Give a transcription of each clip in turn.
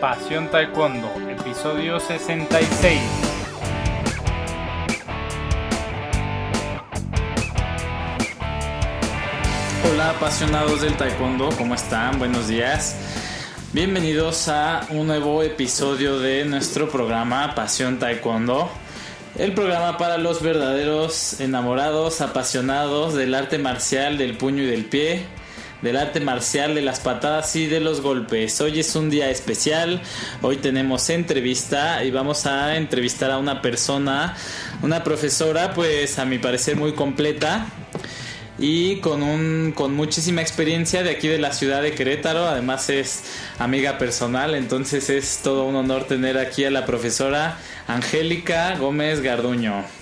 Pasión Taekwondo, episodio 66. Hola apasionados del Taekwondo, ¿cómo están? Buenos días. Bienvenidos a un nuevo episodio de nuestro programa Pasión Taekwondo. El programa para los verdaderos enamorados, apasionados del arte marcial del puño y del pie, del arte marcial de las patadas y de los golpes. Hoy es un día especial, hoy tenemos entrevista y vamos a entrevistar a una persona, una profesora pues a mi parecer muy completa y con, un, con muchísima experiencia de aquí de la ciudad de Querétaro, además es amiga personal, entonces es todo un honor tener aquí a la profesora Angélica Gómez Garduño.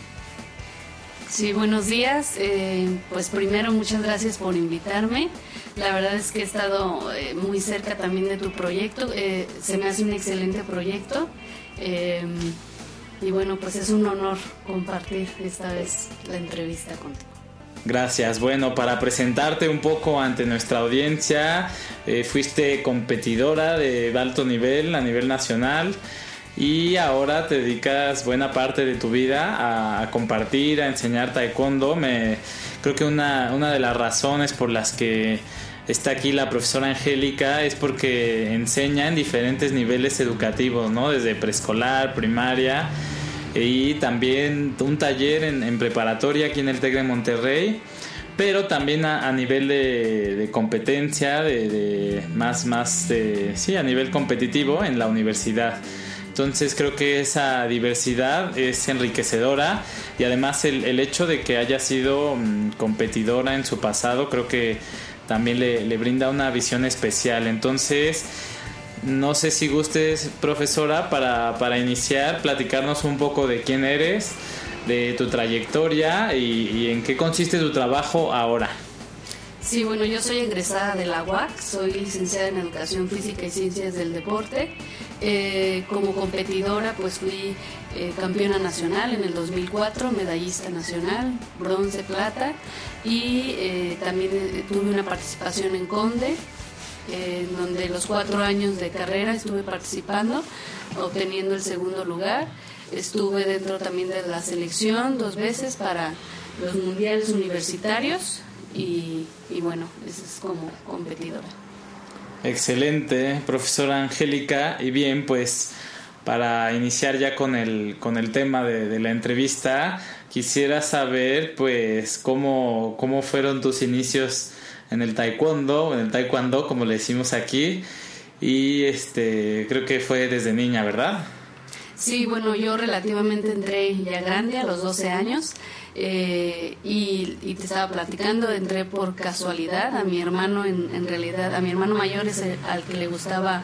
Sí, buenos días. Eh, pues primero muchas gracias por invitarme. La verdad es que he estado eh, muy cerca también de tu proyecto. Eh, se me hace un excelente proyecto. y bueno, pues es un honor compartir esta vez la entrevista contigo. Gracias. Bueno, para presentarte un poco ante nuestra audiencia, fuiste competidora de alto nivel a nivel nacional y ahora te dedicas buena parte de tu vida a, compartir, a enseñar taekwondo. Me, creo que una, una de las razones por las que está aquí la profesora Angélica es porque enseña en diferentes niveles educativos, ¿no? Desde preescolar, primaria y también un taller en, preparatoria aquí en el TEC de Monterrey, pero también a, nivel de, competencia, de, más, más de, sí, a nivel competitivo en la universidad. Entonces creo que esa diversidad es enriquecedora y además el, hecho de que haya sido mm, competidora en su pasado creo que también le, brinda una visión especial. Entonces, no sé si gustes, profesora, para, para, iniciar, platicarnos un poco de quién eres, de tu trayectoria y, y, en qué consiste tu trabajo ahora. Sí, bueno, yo soy egresada de la UAC, soy licenciada en Educación Física y Ciencias del Deporte. Eh, como competidora pues fui eh, campeona nacional en el 2004, medallista nacional, bronce, plata y eh, también tuve una participación en Conde, en donde los cuatro años de carrera estuve participando, obteniendo el segundo lugar. Estuve dentro también de la selección dos veces para los mundiales universitarios y, y bueno, eso es como competidora. Excelente, profesora Angélica. Y bien, pues para iniciar ya con el, con el tema de, la entrevista, quisiera saber pues cómo, cómo fueron tus inicios en el taekwondo, en el taekwondo como le decimos aquí. Y este creo que fue desde niña, ¿verdad? Sí, bueno, yo relativamente entré ya grande, a los 12 años. Eh, y, te estaba platicando, entré por casualidad a mi hermano, en, realidad, a mi hermano mayor es al que le gustaba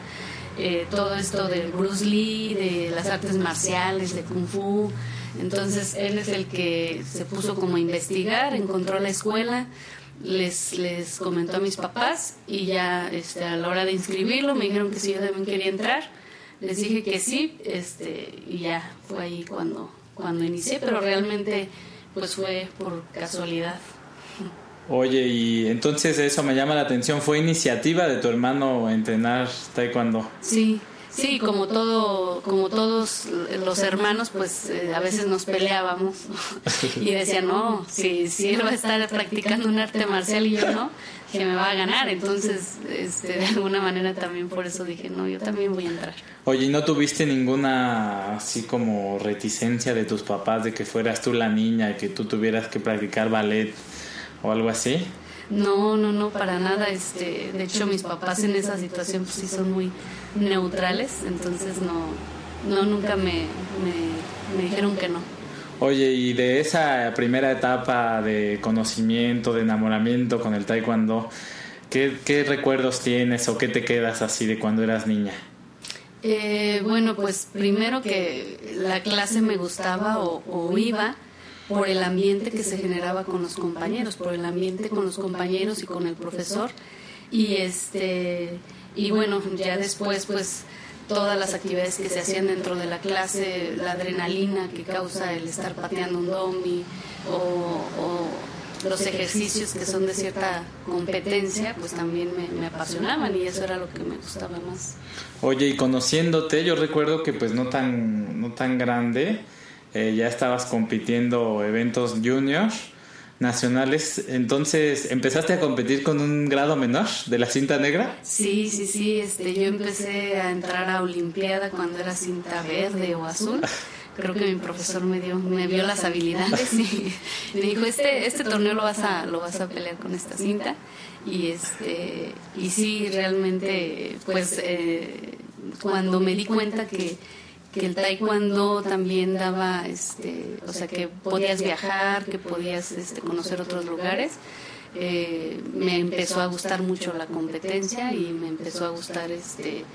eh, todo esto del Bruce Lee, de las artes marciales, de Kung Fu. Entonces él es el que se puso como a investigar, encontró la escuela, les, les comentó a mis papás y ya este, a la hora de inscribirlo me dijeron que si yo también quería entrar. Les dije que sí, este, y ya fue ahí cuando, cuando inicié, pero realmente pues fue por casualidad. Oye, y entonces eso me llama la atención, ¿fue iniciativa de tu hermano entrenar taekwondo? Sí, sí, como todo, como todos los hermanos, pues eh, a veces nos peleábamos y decían, no, si, si él va a estar practicando un arte marcial y yo no, que me va a ganar. Entonces, este, de alguna manera también por eso dije, no, yo también voy a entrar. Oye, ¿y no tuviste ninguna así como reticencia de tus papás de que fueras tú la niña y que tú tuvieras que practicar ballet o algo así? No, no, no, para nada. Este, de hecho, mis papás en esa situación pues, sí son muy neutrales, entonces no, no nunca me, me, me dijeron que no. Oye, y de esa primera etapa de conocimiento, de enamoramiento con el taekwondo, ¿qué, recuerdos tienes o qué te quedas así de cuando eras niña? Eh, bueno, pues primero que la clase me gustaba o, iba por el ambiente que se generaba con los compañeros, por el ambiente con los compañeros y con el profesor. Y este y bueno, ya después pues todas las actividades que se hacían dentro de la clase, la adrenalina que causa el estar pateando un domi o, los ejercicios que son de cierta competencia, pues también me, apasionaban y eso era lo que me gustaba más. Oye, y conociéndote, yo recuerdo que pues no tan, no tan grande, eh, ya estabas compitiendo eventos junior nacionales, entonces empezaste a competir con un grado menor de la cinta negra. Sí, sí, sí, este, yo empecé a entrar a Olimpiada cuando era cinta verde o azul. creo que mi profesor me dio me vio las habilidades y me dijo este este torneo lo vas a lo vas a pelear con esta cinta y este y sí realmente pues eh, cuando me di cuenta que que el taekwondo también daba este o sea que podías viajar que podías este, conocer otros lugares. Eh, me empezó a gustar mucho la competencia y me empezó a gustar este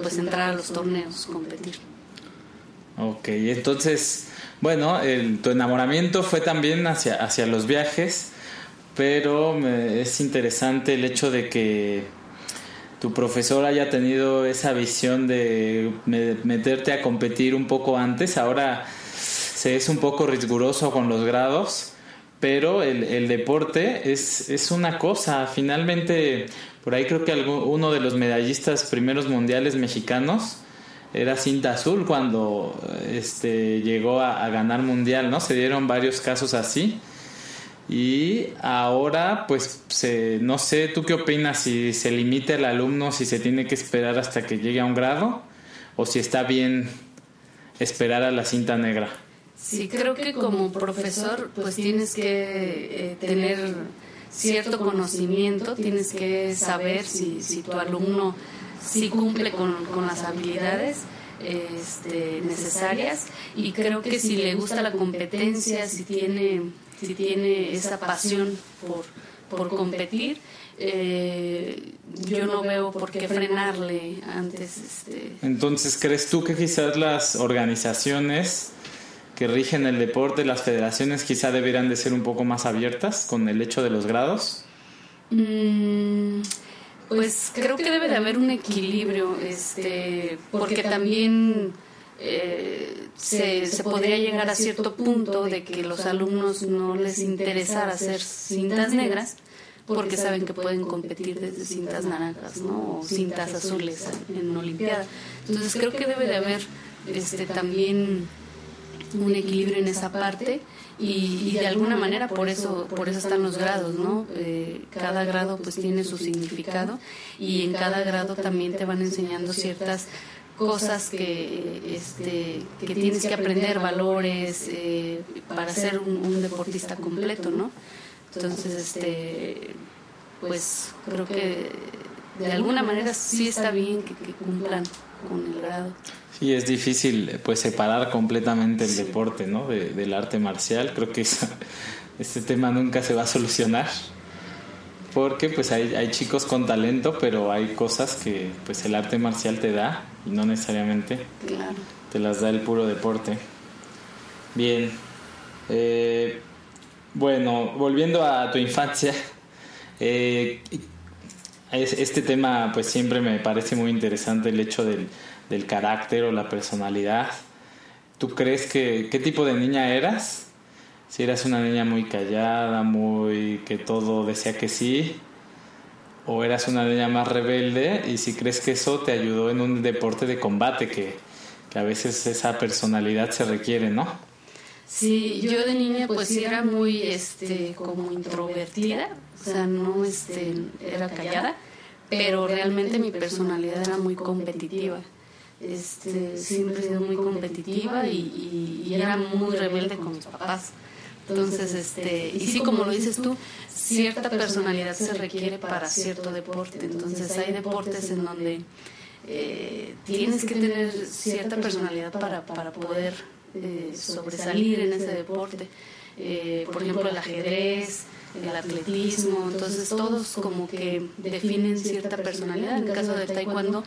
pues entrar a los torneos competir. Ok, entonces, bueno, el, tu enamoramiento fue también hacia, hacia los viajes, pero es interesante el hecho de que tu profesor haya tenido esa visión de meterte a competir un poco antes. Ahora se es un poco riguroso con los grados, pero el, deporte es, es, una cosa. Finalmente, por ahí creo que uno de los medallistas primeros mundiales mexicanos era cinta azul cuando este, llegó a, ganar mundial, ¿no? Se dieron varios casos así. Y ahora, pues, se, no sé, ¿tú qué opinas? Si se limita el alumno, si se tiene que esperar hasta que llegue a un grado, o si está bien esperar a la cinta negra. Sí, creo que como profesor, pues tienes que eh, tener cierto conocimiento, tienes que saber si, si tu alumno sí cumple con, con las habilidades este, necesarias y creo que si le gusta la competencia, si tiene, si tiene esa pasión por, por competir, eh, yo no veo por qué frenarle antes. Este... Entonces, ¿crees tú que quizás las organizaciones que rigen el deporte, las federaciones quizá deberían de ser un poco más abiertas con el hecho de los grados? Mm, pues creo que debe de haber un equilibrio, este, porque también eh, se, se, podría llegar a cierto punto de que los alumnos no les interesara hacer cintas negras porque saben que pueden competir desde cintas naranjas ¿no? o cintas azules en Olimpiada. Entonces creo que debe de haber este, también un equilibrio en esa parte y, de alguna manera por eso por eso están los grados no eh, cada grado pues tiene su significado y en cada grado también te van enseñando ciertas cosas que este que tienes que aprender valores eh, para ser un, deportista completo no entonces este pues creo que de alguna manera sí está bien que, que cumplan con el grado Sí, es difícil pues separar completamente el deporte ¿no? del arte marcial. Creo que este tema nunca se va a solucionar porque pues hay, hay, chicos con talento, pero hay cosas que pues el arte marcial te da y no necesariamente te las da el puro deporte. Bien, eh, bueno, volviendo a tu infancia, eh, este tema pues siempre me parece muy interesante el hecho del del carácter o la personalidad. ¿Tú crees que qué tipo de niña eras? Si eras una niña muy callada, muy que todo decía que sí, o eras una niña más rebelde y si crees que eso te ayudó en un deporte de combate que, que a veces esa personalidad se requiere, ¿no? Sí, yo de niña pues sí era muy este como introvertida, o sea, no este era callada, pero realmente mi personalidad era muy competitiva este, siempre he sido muy competitiva y, y, era muy rebelde con mis papás. Entonces, este, y sí, como lo dices tú, cierta personalidad se requiere para cierto deporte. Entonces, hay deportes en donde eh, tienes que tener cierta personalidad para, para poder eh, sobresalir en ese deporte. Eh, por ejemplo, el ajedrez, el atletismo, entonces todos como que definen cierta personalidad. En el caso del taekwondo,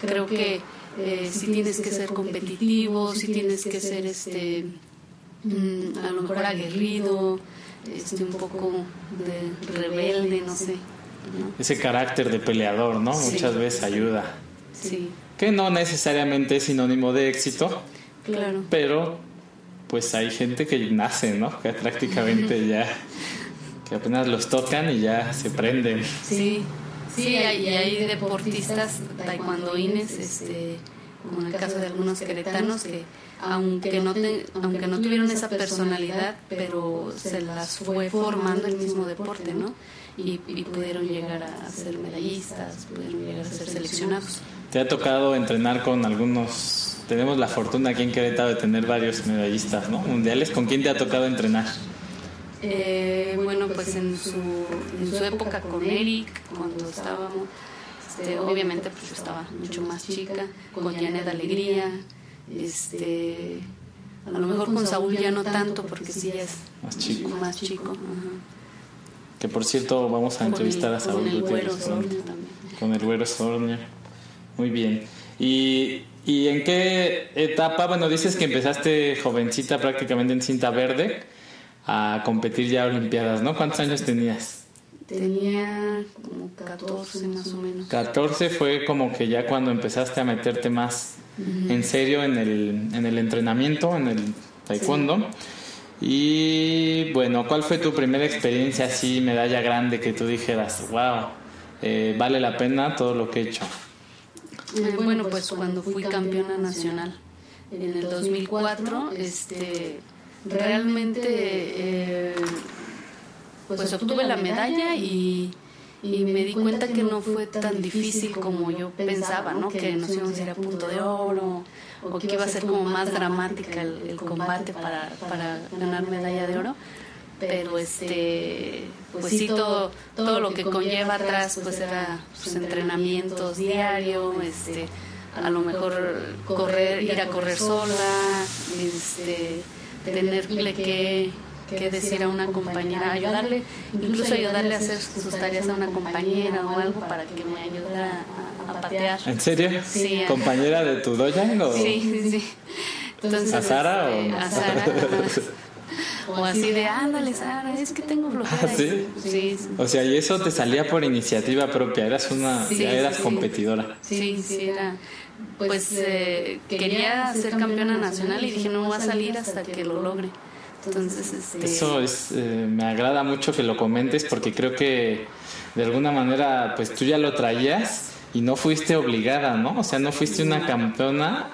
creo que eh, si tienes que ser competitivo, si tienes que ser este mm, a lo mejor aguerrido, este un poco de rebelde, no sé. Ese carácter de peleador, ¿no? Muchas veces ayuda. Sí. Que no necesariamente es sinónimo de éxito. Claro. Pero pues hay gente que nace, ¿no? Que prácticamente ya que apenas los tocan y ya se prenden. Sí, sí, hay, hay deportistas taekwondoines, este, como en el caso de algunos queretanos, que aunque no, aunque no tuvieron esa personalidad, pero se las fue formando el mismo deporte, ¿no? Y, y pudieron llegar a ser medallistas, pudieron llegar a ser seleccionados. ¿Te ha tocado entrenar con algunos? Tenemos la fortuna aquí en Querétaro de tener varios medallistas, ¿no? Mundiales. ¿Con quién te ha tocado entrenar? Eh, bueno, pues en su, en su época con Eric, cuando estábamos, este, obviamente pues yo estaba mucho más chica, con Janet Alegría, este, a lo mejor con Saúl ya no tanto porque sí es más chico. Más chico Que por cierto vamos a entrevistar a Saúl con el güero Con el güero Sornia. Muy bien. ¿Y, ¿Y en qué etapa? Bueno, dices que empezaste jovencita prácticamente en cinta verde a competir ya a Olimpiadas, ¿no? ¿Cuántos años tenías? Tenía como 14 más o menos. 14 fue como que ya cuando empezaste a meterte más en serio en el, en el entrenamiento, en el taekwondo. Y bueno, ¿cuál fue tu primera experiencia así, medalla grande, que tú dijeras, wow, eh, vale la pena todo lo que he hecho? Eh, bueno, pues cuando fui campeona nacional en el 2004, este, realmente eh, pues obtuve la medalla y, y, me di cuenta que no fue tan difícil como yo pensaba, ¿no? Que nos íbamos a ir a punto de oro o que iba a ser como más dramática el, combate para, para ganar medalla de oro. pero este pues sí todo todo lo que conlleva atrás pues era pues, entrenamientos diarios este a lo mejor correr ir a correr sola este tenerle que, que decir a una compañera, ayudarle, incluso ayudarle a hacer sus tareas a una compañera o algo para que me ayude a, patear. ¿En serio? Sí. ¿Compañera de tu doya? O... Sí, sí, Entonces, ¿A Sara o...? Este, a Sara. o así de, ándale, Sara, es que tengo flojera. ¿Ah, ¿Sí? Sí, O sea, y eso te salía por iniciativa propia, eras una, ya eras competidora. Sí, sí, era pues eh, quería ser campeona nacional y dije no va a salir hasta que lo logre. Entonces, este... Eso es, eh, me agrada mucho que lo comentes porque creo que de alguna manera pues tú ya lo traías y no fuiste obligada, ¿no? O sea, no fuiste una campeona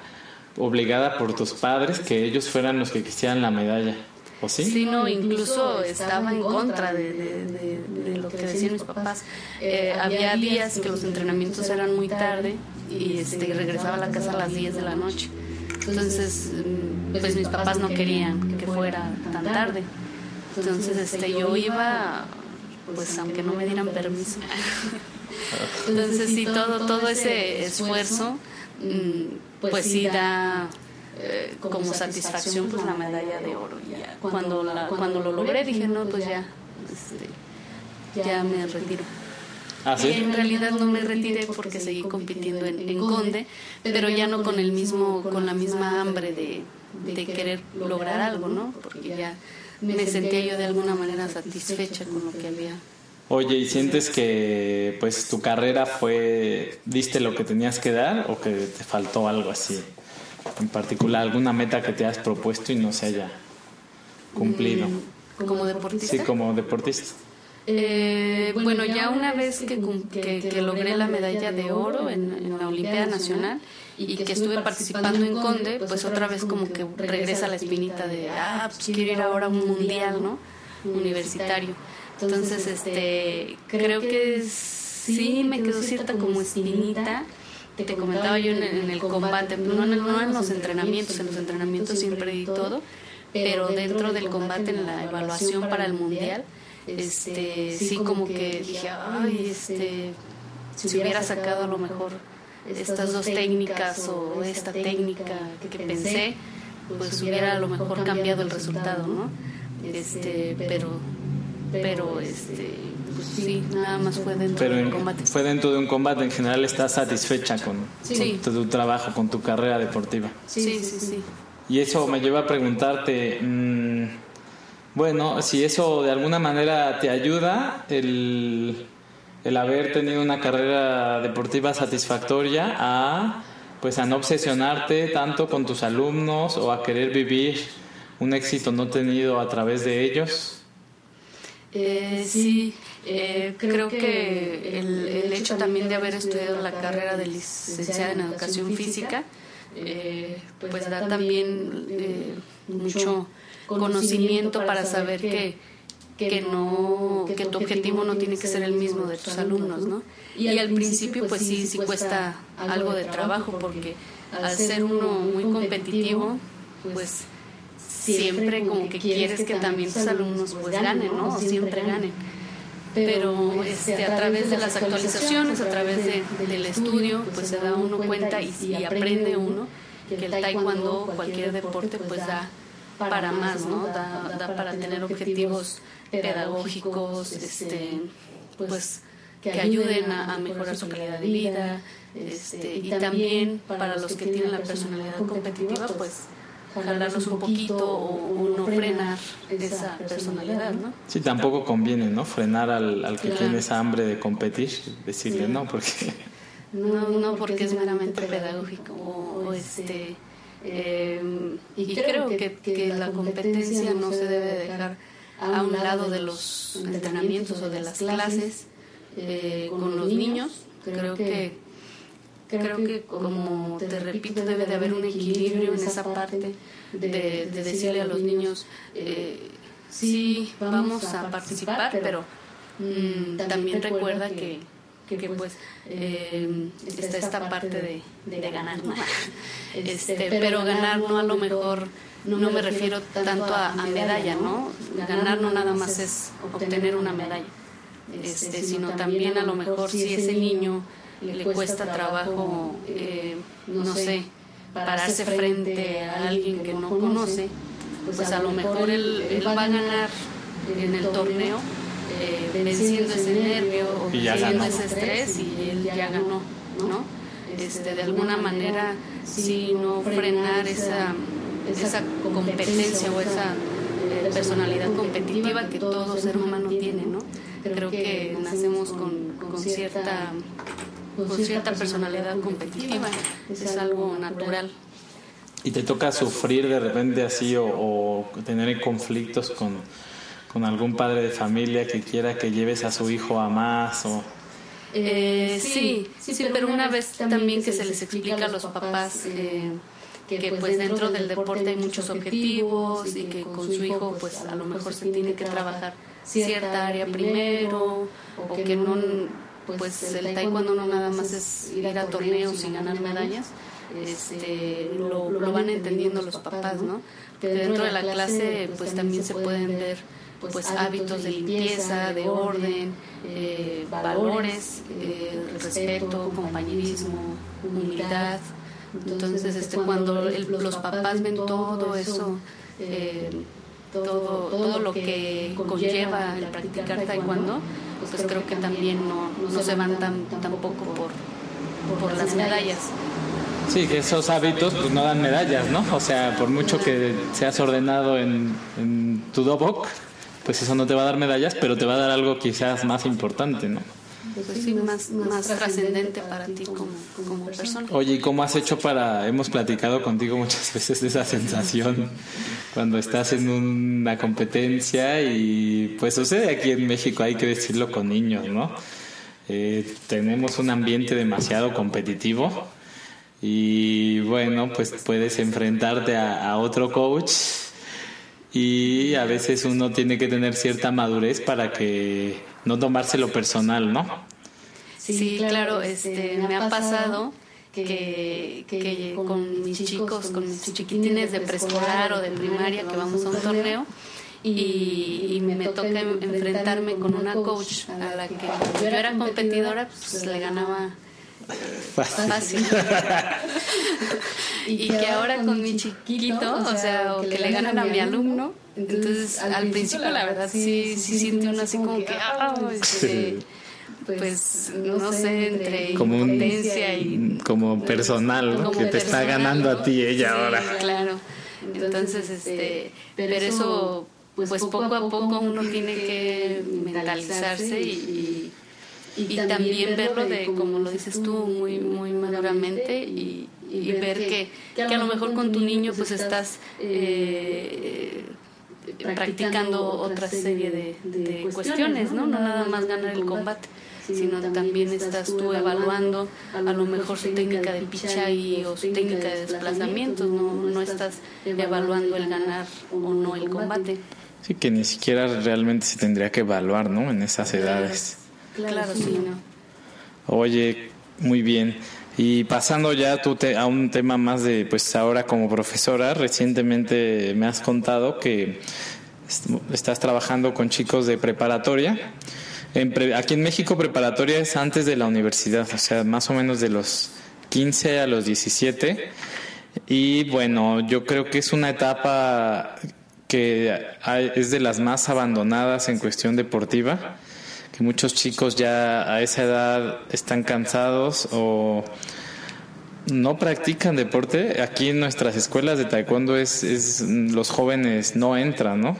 obligada por tus padres que ellos fueran los que quisieran la medalla. ¿O sí? Sí, no, incluso estaba en contra de, lo que decían mis papás. Eh, había días que los entrenamientos eran muy tarde y este, regresaba a la casa a las 10 de la noche. Entonces, mm, pues mis papás no querían que fuera tan tarde. Entonces, este, yo iba, pues aunque no me dieran permiso. Entonces, sí, todo, todo ese esfuerzo, mm, pues sí da eh, como satisfacción pues la medalla de oro. Cuando, la, cuando lo logré dije, no, pues ya, este, ya me retiro. ¿Ah, sí? En realidad no me retiré porque seguí compitiendo en, en, Conde, pero ya no con el mismo, con la misma hambre de, de querer lograr algo, ¿no? Porque ya me sentía yo de alguna manera satisfecha con lo que había. Oye, ¿y sientes que pues tu carrera fue, diste lo que tenías que dar o que te faltó algo así? En particular, alguna meta que te has propuesto y no se haya cumplido. ¿Como deportista? Sí, como deportista. Eh, bueno, ya una vez que, que, logré la medalla de oro en, la Olimpiada Nacional y que estuve participando en Conde, pues otra vez como que regresa la espinita de, ah, pues quiero ir ahora a un mundial, ¿no? Universitario. Entonces, este, creo que sí me quedó cierta como espinita. Te comentaba yo en, el combate, no en, no en los entrenamientos, en los entrenamientos siempre di todo, pero dentro del combate, en la evaluación para el mundial, este, sí como que dije, ay, este, si hubiera sacado a lo mejor estas dos técnicas o esta técnica que pensé, pues hubiera a lo mejor cambiado el resultado, ¿no? Este, pero, pero, este, pues sí, nada más fue dentro pero de un combate. Fue dentro de un combate, en general estás satisfecha con, tu, trabajo, con tu carrera deportiva. Sí, sí, sí. Y eso me lleva a preguntarte, mmm, bueno, si eso de alguna manera te ayuda, el, el haber tenido una carrera deportiva satisfactoria a pues a no obsesionarte tanto con tus alumnos o a querer vivir un éxito no tenido a través de ellos. Eh, sí, eh, creo que el, el, hecho también de haber estudiado la carrera de licenciada en educación física, eh, pues da también eh, mucho conocimiento para saber que, que, no, que tu objetivo no tiene que ser el mismo de tus alumnos, ¿no? Y al principio pues sí, sí cuesta algo de trabajo porque al ser uno muy competitivo, pues siempre como que quieres que también tus alumnos pues ganen, ¿no? O siempre ganen. Pero este, a través de las actualizaciones, a través de, del estudio, pues se da uno cuenta y, y aprende uno que el taekwondo cualquier deporte pues da para más, ¿no? Da, da para tener objetivos pedagógicos, este, pues que ayuden a, a mejorar su calidad de vida, este, y también para los que tienen la personalidad competitiva, pues jalarlos un poquito o, no frenar esa personalidad, ¿no? Sí, tampoco conviene, ¿no? Frenar al, al que tiene esa hambre de competir, decirle no, porque... No, no porque es meramente pedagógico o, este... Eh, y creo que, que la competencia no se debe dejar a un lado de los entrenamientos o de las clases eh, con los niños. Creo que creo que como te repito debe de haber un equilibrio en esa parte de, de decirle a los niños eh, sí vamos a participar pero mm, también recuerda que, que pues eh, está esta parte de, de ganar ¿no? este, pero ganar no a lo mejor no me refiero tanto a, a medalla no ganar no nada más es obtener una medalla. este, sino también a lo mejor si ese niño le cuesta trabajo, eh, no sé, pararse frente a alguien que no conoce, pues a lo mejor él, él va a ganar en el torneo eh, venciendo ese nervio o venciendo ese estrés y él ya ganó, ¿no? Este, de alguna manera, si no frenar esa, esa competencia o esa eh, personalidad competitiva que todo ser humano tiene, ¿no? Creo que nacemos con, con cierta con cierta personalidad competitiva, es algo natural. ¿Y te toca sufrir de repente así o, tener conflictos con, con, algún padre de familia que quiera que lleves a su hijo a más? O... Eh, sí, sí, pero una vez también que se les explica a los papás eh, que pues dentro del deporte hay muchos objetivos y que con su hijo pues a lo mejor se tiene que trabajar cierta área primero o que no pues el taekwondo no nada más es ir a torneos y ganar medallas, este, lo, lo van entendiendo los papás, ¿no? Dentro de la clase pues también se pueden ver pues hábitos de limpieza, de orden, eh, valores, eh, respeto, compañerismo, humildad. Entonces, este, cuando el, los papás ven todo eso, eh, todo, todo lo que conlleva el practicar taekwondo, pues creo que también no, no se van tan, tampoco por, por las medallas. Sí, que esos hábitos pues no dan medallas, ¿no? O sea, por mucho que seas ordenado en, en tu dobok, pues eso no te va a dar medallas, pero te va a dar algo quizás más importante, ¿no? Pues sí, más, más trascendente para ti como, como persona. Oye, ¿y cómo has hecho para, hemos platicado contigo muchas veces de esa sensación cuando estás en una competencia y pues sucede aquí en México, hay que decirlo con niños, ¿no? Eh, tenemos un ambiente demasiado competitivo y bueno, pues puedes enfrentarte a, a otro coach y a veces uno tiene que tener cierta madurez para que no tomárselo personal, ¿no? Sí, claro, este, me ha pasado que, que con mis chicos, con mis chiquitines de preescolar o de primaria que vamos a un torneo y, y me toca enfrentarme con una coach a la que yo era competidora, pues le ganaba fácil. y que ahora con mi chiquito, o sea, o que le ganan a mi alumno, entonces al principio la verdad sí, sí siente uno así como que, ah, este, pues no sé, entre como impotencia y... Como personal, ¿no? que te está ganando a ti ella ahora. Claro, entonces, este, pero eso, pues poco a poco uno tiene que mentalizarse y y, también verlo de, como lo dices tú, muy, muy maduramente y, y ver que, que, a lo mejor con tu niño pues estás eh, practicando otra serie de, de cuestiones, ¿no? No nada más ganar el combate sino también estás tú evaluando a lo mejor su técnica de pichai o su técnica de desplazamiento, no, no estás evaluando el ganar o no el combate. Sí, que ni siquiera realmente se tendría que evaluar, ¿no? En esas edades. Claro, sí, ¿no? Oye, muy bien. Y pasando ya tú a un tema más de, pues ahora como profesora, recientemente me has contado que estás trabajando con chicos de preparatoria aquí en México preparatoria es antes de la universidad, o sea, más o menos de los 15 a los 17. Y bueno, yo creo que es una etapa que es de las más abandonadas en cuestión deportiva, muchos chicos ya a esa edad están cansados o no practican deporte. Aquí en nuestras escuelas de taekwondo es, es los jóvenes no entran, ¿no?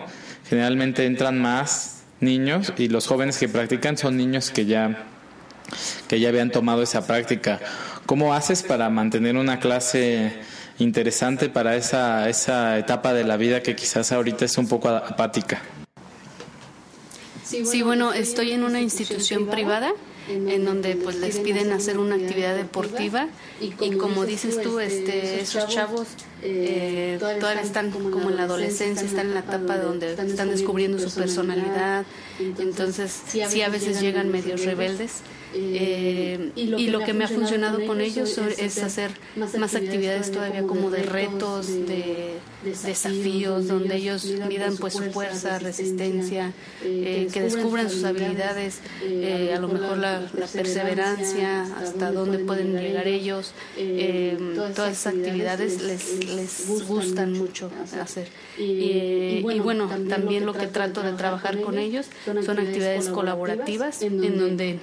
Generalmente entran más niños y los jóvenes que practican son niños que ya que ya habían tomado esa práctica. ¿Cómo haces para mantener una clase interesante para esa, esa etapa de la vida que quizás ahorita es un poco apática? Sí, bueno, estoy en una institución privada en donde pues les piden hacer una actividad deportiva y como dices tú, este, esos chavos eh, todavía están como en la adolescencia, están en la etapa donde están descubriendo su personalidad, entonces sí a veces llegan medios rebeldes eh, y, lo que, me ha funcionado con ellos es hacer más actividades todavía como de retos, de, desafíos, donde ellos midan pues su fuerza, resistencia, eh, que descubran sus habilidades, eh, a lo mejor la, perseverancia, hasta dónde pueden llegar ellos. todas esas actividades les, les gustan mucho hacer. Y, bueno, también lo que trato de trabajar con ellos son actividades colaborativas en donde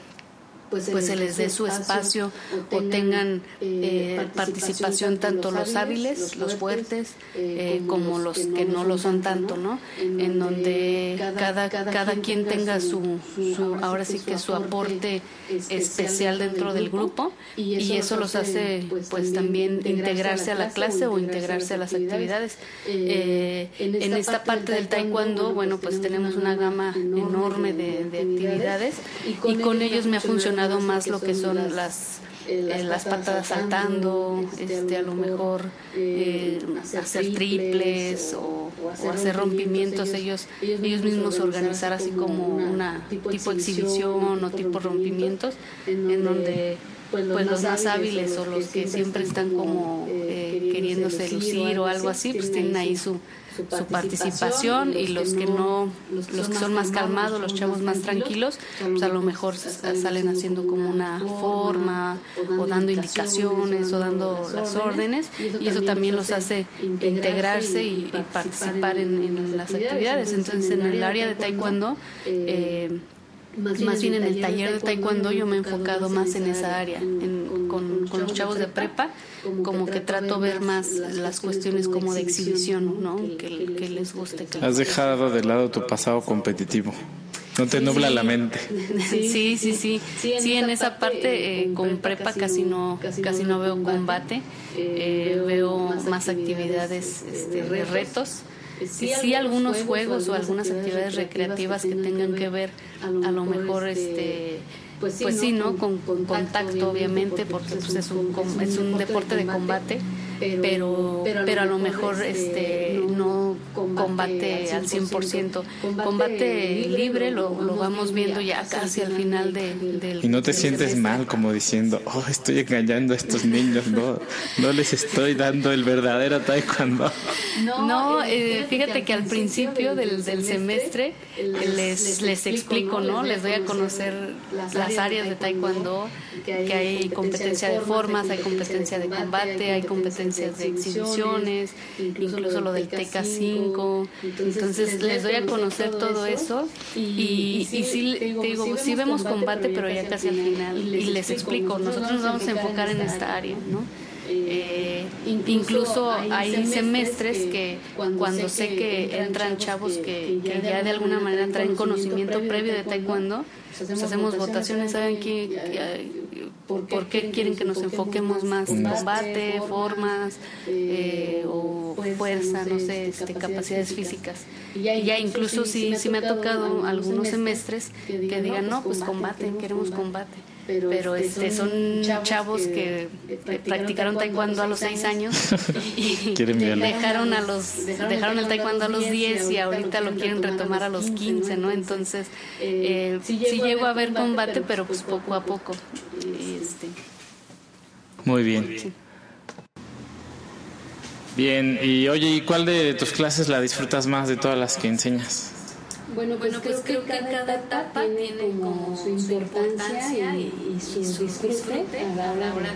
pues, pues se les dé su espacio o tengan eh, eh, participación tanto los hábiles, los fuertes, eh, como los que no lo son tanto, ¿no? En donde cada, cada quien tenga su, su ahora sí que su aporte especial dentro del grupo y eso los hace pues, pues también integrarse a la clase o integrarse a las actividades. en esta parte del taekwondo, bueno, pues tenemos una gama enorme de, de actividades y con ellos me ha funcionado más lo que son las eh, las patadas saltando, este, a lo mejor eh, hacer triples o, hacer rompimientos, ellos, ellos mismos organizar así como una tipo exhibición o tipo rompimientos, en donde pues los pues más hábiles o los que siempre están como eh, queriéndose lucir o algo así, pues tienen ahí su su participación y los que no, los que son más calmados, los chavos más tranquilos, pues a lo mejor salen haciendo como una forma o dando indicaciones o dando las órdenes y eso también los hace integrarse y, participar en, las actividades. Entonces en el área de taekwondo eh, más bien en el taller de taekwondo yo me he enfocado más en esa área, con, con, los chavos de prepa, como que trato ver más las cuestiones como de exhibición, ¿no? Que, les guste. Has dejado de lado tu pasado competitivo. No te nubla la mente. Sí, sí, sí. Sí, en esa parte eh, con prepa casi no casi no veo combate, eh, veo más actividades este, de retos sí, algunos juegos o algunas actividades recreativas que tengan que ver a lo mejor este pues sí, pues ¿no? Con, contacto, obviamente, porque pues, es, un, es un deporte de combate pero, pero, a lo mejor este, no combate al 100%. Combate libre lo, lo vamos viendo ya casi al final de, del... Y no te sientes mal como diciendo, oh, estoy engañando a estos niños, no, no les estoy dando el verdadero taekwondo. No, eh, fíjate que al principio del, del semestre les, les explico, ¿no? Les doy a conocer las áreas de taekwondo, que hay competencia de formas, hay competencia de combate, hay competencia de exhibiciones, incluso lo del TK5. Entonces les doy a conocer todo eso. y, y sí, te digo, sí vemos combate, pero ya casi al final. Y les explico, nosotros nos vamos a enfocar en esta área, ¿no? Eh, incluso hay semestres que cuando sé que entran chavos que, que ya de alguna manera traen conocimiento previo de taekwondo, pues hacemos votaciones, ¿saben qué? por qué quieren que nos enfoquemos más en combate, formas eh, o fuerza, no sé, este, capacidades físicas. Y ya incluso sí, sí me ha tocado algunos semestres que digan, no, pues combate, queremos combate pero, este, este son chavos que, practicaron taekwondo a los 6 años y dejaron a los dejaron el taekwondo a los 10 y ahorita lo quieren retomar a los 15, ¿no? Entonces eh, sí llego a ver combate, pero pues poco a poco. Este. Muy bien. Bien, y oye, ¿y cuál de tus clases la disfrutas más de todas las que enseñas? Bueno, pues, pues creo, que, cada, etapa tiene como su importancia y, su, disfrute a la hora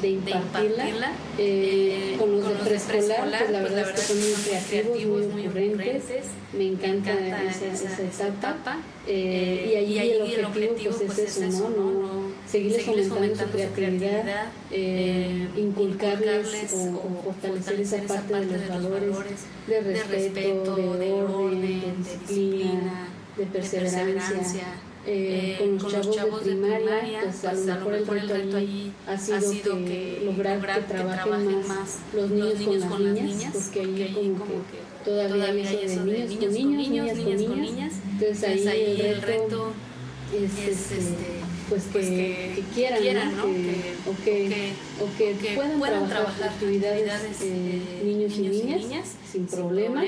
de, impartirla. Eh, con los de preescolar, pues la verdad es que son muy creativos, muy ocurrentes. Me encanta, esa, esa, etapa. Eh, y ahí el objetivo pues es eso, ¿no? Seguirles fomentando su creatividad, eh, inculcarles o, fortalecer esa parte de los valores de respeto, de orden, de disciplina, de perseverancia. Eh, con, los chavos, de primaria, pues, a lo mejor el reto allí ha sido, que, lograr, que, trabajen más los niños, con, las niñas, porque ahí como que todavía hay eso de niños con niños, niñas con niñas. Entonces ahí el reto es este pues, pues que, que, quieran, ¿no? Que, o, que, o, que, puedan, trabajar, actividades, eh, eh, niños, y niñas, sin, problema.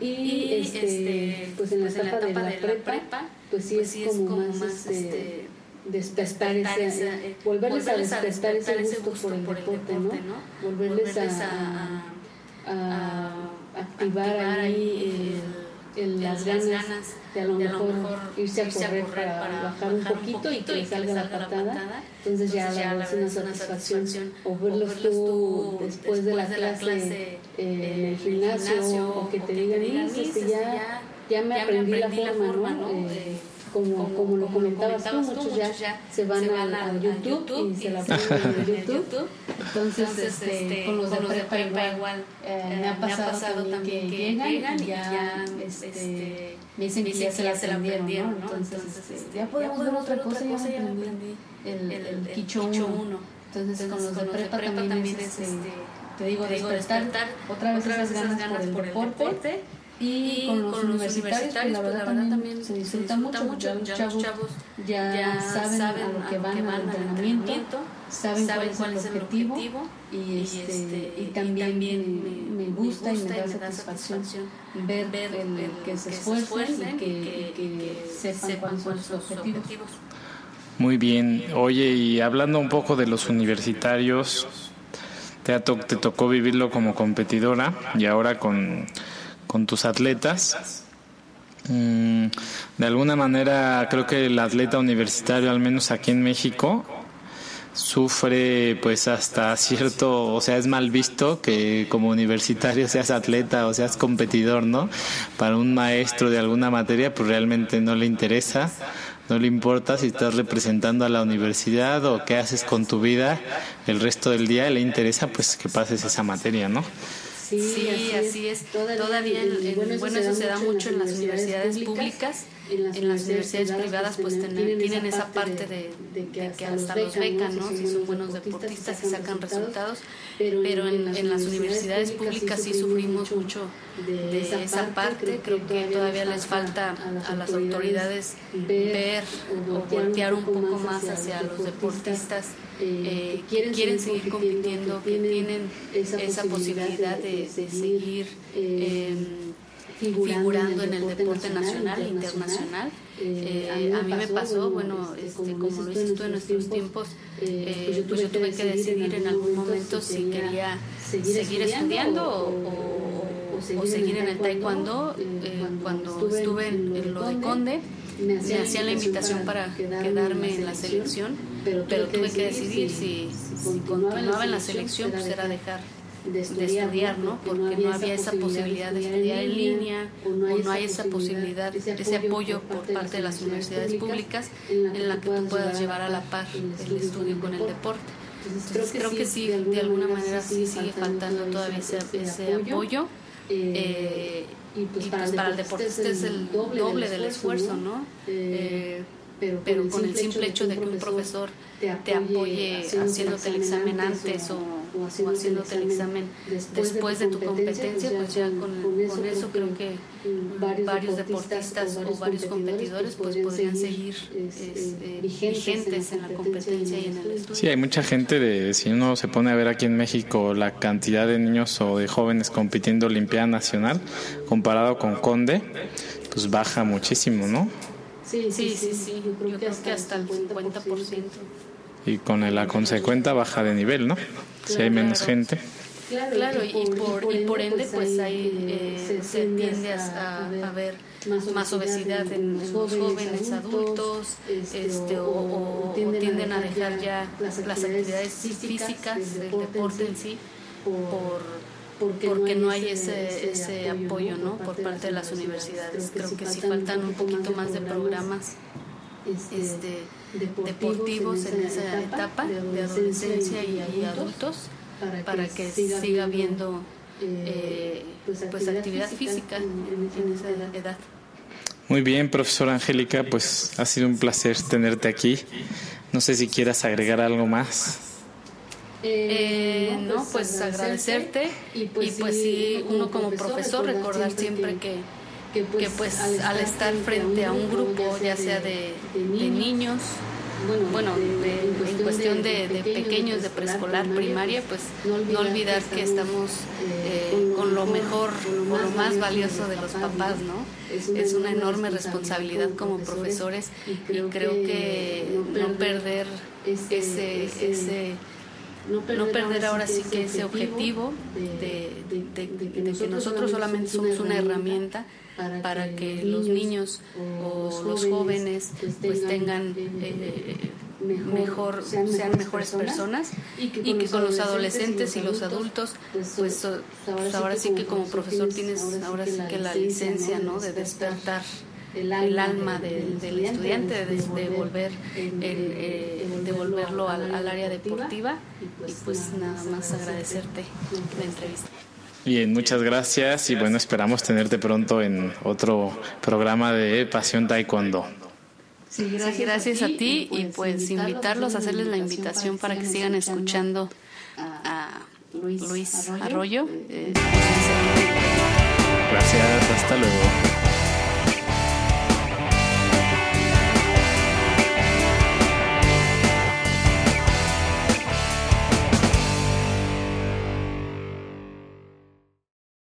Y, este, este, pues en la, pues etapa, de, la, prepa, pues sí pues es, como, más, este, este despertar, ese, eh, volverles, a despertar, ese gusto, por el deporte, ¿no? Volverles, a, a, activar, ahí el, las, ganas de a lo, mejor, irse a correr, para, bajar un poquito, y que le salga, la patada. Entonces, ya, la es una satisfacción. O verlos tú después de la clase eh, en el gimnasio o que te digan, este, ya, ya me aprendí la forma, ¿no? Eh, como, como, lo comentabas tú, muchos ya, se van, a, YouTube, y se la ponen en YouTube. Entonces, este, este, con los de prepa igual, eh, eh, me, ha pasado también que, llegan y ya este, este, me dicen que ya se la aprendieron, ¿no? Entonces, este, ya podemos ver otra cosa, ya aprendí el, el, Quicho 1. Entonces, con los de prepa también es, te digo, despertar otra vez esas ganas por el deporte y, con, los, universitarios, pues, la, verdad también se disfruta, mucho, mucho. los chavos, ya, saben, a lo que van, al entrenamiento, saben, cuál, es el objetivo, y, este, este y también, me, gusta y me da satisfacción ver, el, que se esfuercen y que, sepan, cuáles son sus objetivos. Muy bien. Oye, y hablando un poco de los universitarios, te, te tocó vivirlo como competidora y ahora con con tus atletas. Mm, de alguna manera creo que el atleta universitario, al menos aquí en México, sufre pues hasta cierto, o sea, es mal visto que como universitario seas atleta o seas competidor, ¿no? Para un maestro de alguna materia pues realmente no le interesa, no le importa si estás representando a la universidad o qué haces con tu vida el resto del día, le interesa pues que pases esa materia, ¿no? Sí, así, es. Todavía, bueno, eso se da mucho en las universidades públicas en las, universidades, privadas pues, pues tienen, esa parte de, que, hasta los becan, ¿no? Si son buenos deportistas y sacan resultados, pero en, las universidades públicas sí sufrimos mucho de esa parte, creo que todavía les falta a las autoridades ver o voltear un poco más hacia los deportistas eh, que quieren seguir compitiendo, que tienen esa posibilidad de seguir eh, figurando, en el deporte nacional e internacional. Eh, a, mí me pasó, bueno, este, como lo dices tú en nuestros tiempos, eh, pues, pues yo tuve que decidir en algún momento si quería seguir estudiando o, o, seguir en el taekwondo. Eh, cuando estuve en, lo de Conde, me hacían la invitación para quedarme en la selección, pero tuve que decidir si, si continuaba en la selección, pues era dejar de estudiar, ¿no? Porque no había esa posibilidad de estudiar en línea o no hay esa posibilidad, ese apoyo por parte de las universidades públicas en la que tú puedas llevar a la par el estudio con el deporte. Entonces creo que sí, de alguna manera sí sigue faltando todavía ese, ese apoyo. Eh, y pues, para, el deportista es el doble del esfuerzo, ¿no? Eh, pero con el simple hecho de que un profesor te apoye haciéndote el examen antes o, o haciéndote el examen después de tu competencia, pues ya con, con eso creo que varios deportistas o varios competidores pues podrían seguir este, vigentes en la competencia y en el estudio. Sí, hay mucha gente de, si uno se pone a ver aquí en México la cantidad de niños o de jóvenes compitiendo Olimpiada Nacional comparado con Conde, pues baja muchísimo, ¿no? Sí, sí, sí, sí. Yo creo que hasta el 50% y con la consecuencia baja de nivel, ¿no? Si hay menos gente. Claro, y por, y por ende, pues ahí eh, se tiende a, a ver más obesidad en, los jóvenes, adultos, este, o, tienden a dejar ya las actividades físicas del deporte en sí por porque no hay ese, ese apoyo ¿no? por parte de las universidades. Creo que sí faltan un poquito más de programas este, deportivos en esa etapa de adolescencia y, adultos para que siga habiendo eh, eh, pues, pues actividad física en esa edad. Muy bien, profesora Angélica, pues ha sido un placer tenerte aquí. No sé si quieras agregar algo más. Eh, no, pues, pues agradecerte y pues, pues sí, uno como profesor recordar siempre que que pues, pues al, estar frente a un grupo, ya sea de, niños, bueno, en cuestión de, pequeños, de preescolar, primaria, pues no olvidar que estamos eh, eh, con lo mejor, con lo más valioso de los papás, ¿no? Es una enorme responsabilidad como profesores y creo que no perder ese, ese no perder, ahora sí que ese objetivo de, de, que nosotros solamente somos una herramienta para que los niños o los jóvenes pues, pues tengan eh, mejor, sean mejores personas y que, con los adolescentes y los adultos pues, pues, pues ahora sí que como profesor tienes ahora sí que la licencia no de despertar el alma del, estudiante, de devolver eh, devolverlo al, al, área deportiva y pues nada más agradecerte la entrevista. Bien, muchas gracias y bueno, esperamos tenerte pronto en otro programa de Pasión Taekwondo. Sí, gracias, a ti y pues invitarlos a hacerles la invitación para que sigan escuchando a Luis Arroyo. Gracias, hasta luego.